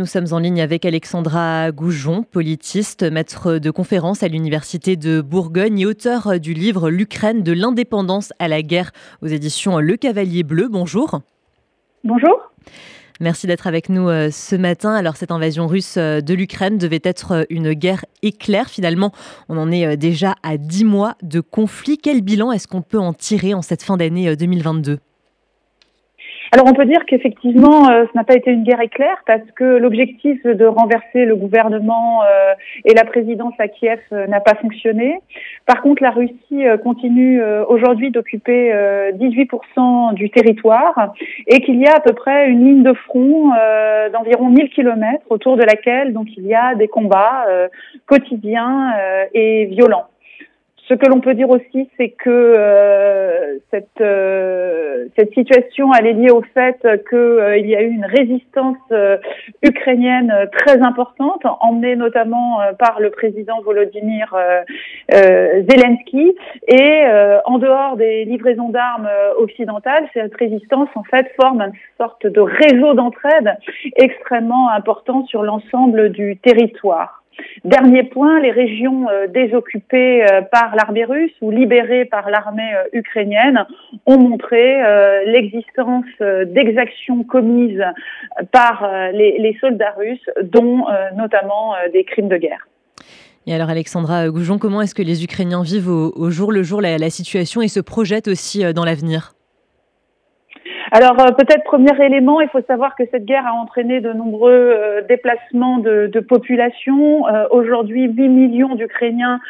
nous sommes en ligne avec Alexandra Goujon, politiste, maître de conférence à l'Université de Bourgogne et auteur du livre L'Ukraine de l'indépendance à la guerre aux éditions Le Cavalier Bleu. Bonjour. Bonjour. Merci d'être avec nous euh, ce matin. Alors cette invasion russe euh, de l'Ukraine devait être euh, une guerre éclair. Finalement, on en est déjà à dix mois de conflit. Quel bilan est-ce qu'on peut en tirer en cette fin d'année 2022 alors on peut dire qu'effectivement, euh, ce n'a pas été une guerre éclair parce que l'objectif de renverser le gouvernement euh, et la présidence à Kiev euh, n'a pas fonctionné. Par contre, la Russie continue aujourd'hui d'occuper 18% du territoire et qu'il y a à peu près une ligne de front d'environ 1000 km autour de laquelle donc il y a des combats quotidiens et violents. Ce que l'on peut dire aussi, c'est que euh, cette, euh, cette situation elle est liée au fait qu'il euh, y a eu une résistance ukrainienne très importante, emmenée notamment par le président Volodymyr Zelensky. Et en dehors des livraisons d'armes occidentales, cette résistance en fait forme une sorte de réseau d'entraide extrêmement important sur l'ensemble du territoire. Dernier point, les régions euh, désoccupées euh, par l'armée russe ou libérées par l'armée euh, ukrainienne ont montré l'existence d'exactions commises par les, soldats russes, dont notamment des crimes de guerre. Et alors Alexandra Goujon, comment est-ce que les Ukrainiens vivent au, jour le jour la situation et se projettent aussi dans l'avenir? Alors euh, peut-être premier élément, il faut savoir que cette guerre a entraîné de nombreux euh, déplacements de, de population. Euh, aujourd'hui, 8 millions d'Ukrainiens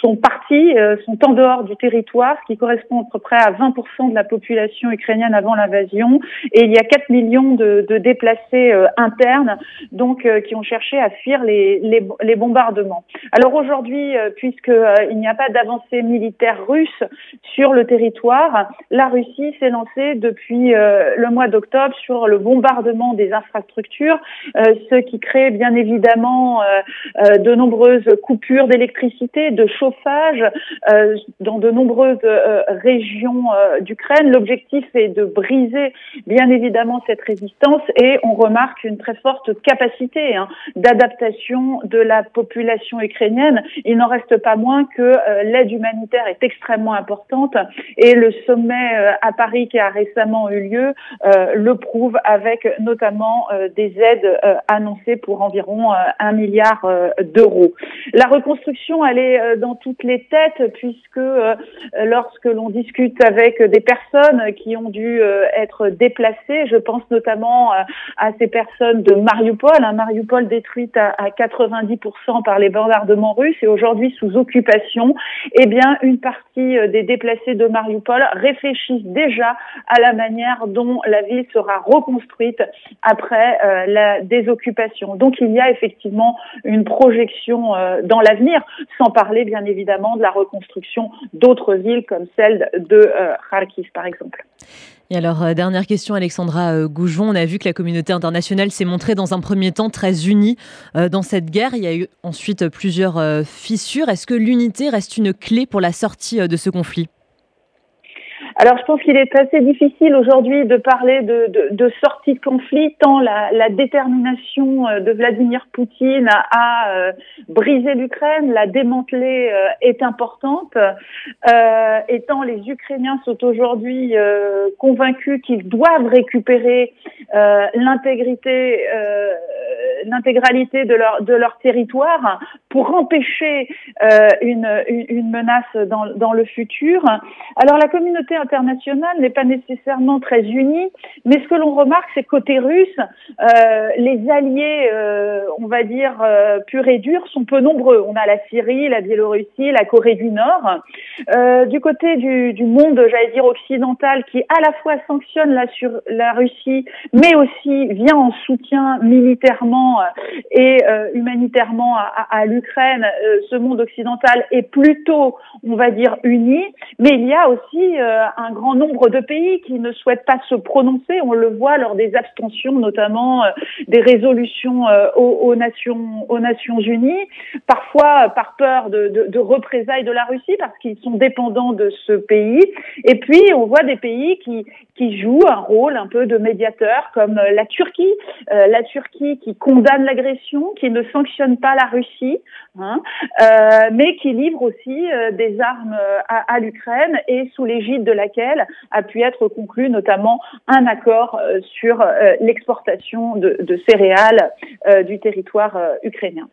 sont partis, sont en dehors du territoire, ce qui correspond à peu près à 20% de la population ukrainienne avant l'invasion. Et il y a 4 millions de, de déplacés internes, donc qui ont cherché à fuir les, les, les bombardements. Alors aujourd'hui, puisqu'il n'y a pas d'avancée militaire russe sur le territoire, la Russie s'est lancée depuis euh, le mois d'octobre sur le bombardement des infrastructures, euh, ce qui crée bien évidemment euh, de nombreuses coupures d'électricité, de chauffage dans de nombreuses régions d'Ukraine. L'objectif est de briser bien évidemment cette résistance et on remarque une très forte capacité hein, d'adaptation de la population ukrainienne. Il n'en reste pas moins que l'aide humanitaire est extrêmement importante et le sommet à Paris qui a récemment eu lieu euh, le prouve avec notamment euh, des aides euh, annoncées pour environ un milliard d'euros. La reconstruction, elle est dans toutes les têtes puisque lorsque l'on discute avec des personnes qui ont dû être déplacées, je pense notamment à ces personnes de Mariupol, hein, Mariupol détruite à, 90% par les bombardements russes et aujourd'hui sous occupation, eh bien une partie des déplacés de Mariupol réfléchissent déjà à la manière dont la ville sera reconstruite après euh, la désoccupation. Donc il y a effectivement une projection euh, dans l'avenir, sans parler bien évidemment de la reconstruction d'autres villes comme celle de euh, Kharkiv par exemple. Et alors, dernière question, Alexandra Goujon. On a vu que la communauté internationale s'est montrée dans un premier temps très unie dans cette guerre. Il y a eu ensuite plusieurs fissures. Est-ce que l'unité reste une clé pour la sortie de ce conflit? Alors, je pense qu'il est assez difficile aujourd'hui de parler de, sortie de conflit, tant la, détermination euh, de Vladimir Poutine à, euh, briser l'Ukraine, la démanteler euh, est importante, et tant les Ukrainiens sont aujourd'hui convaincus qu'ils doivent récupérer l'intégrité, l'intégralité de leur, de leur territoire pour empêcher une, une, menace dans, le futur. Alors, la communauté internationale n'est pas nécessairement très unie, mais ce que l'on remarque, c'est côté russe, euh, les alliés, euh, on va dire, euh, purs et durs, sont peu nombreux. On a la Syrie, la Biélorussie, la Corée du Nord. Euh, du côté du, monde, j'allais dire, occidental, qui à la fois sanctionne la, Russie, mais aussi vient en soutien militairement et humanitairement à l'Ukraine, ce monde occidental est plutôt, on va dire, uni, mais il y a aussi un grand nombre de pays qui ne souhaitent pas se prononcer. On le voit lors des abstentions, notamment euh, des résolutions euh, aux, Nations, Unies, parfois par peur de, représailles de la Russie parce qu'ils sont dépendants de ce pays. Et puis on voit des pays qui, jouent un rôle un peu de médiateur, comme la Turquie, euh, la Turquie qui condamne l'agression, qui ne sanctionne pas la Russie, hein, euh, mais qui livre aussi euh, des armes à, à l'Ukraine et sous l'égide de laquelle a pu être conclu notamment un accord sur l'exportation de, céréales du territoire ukrainien.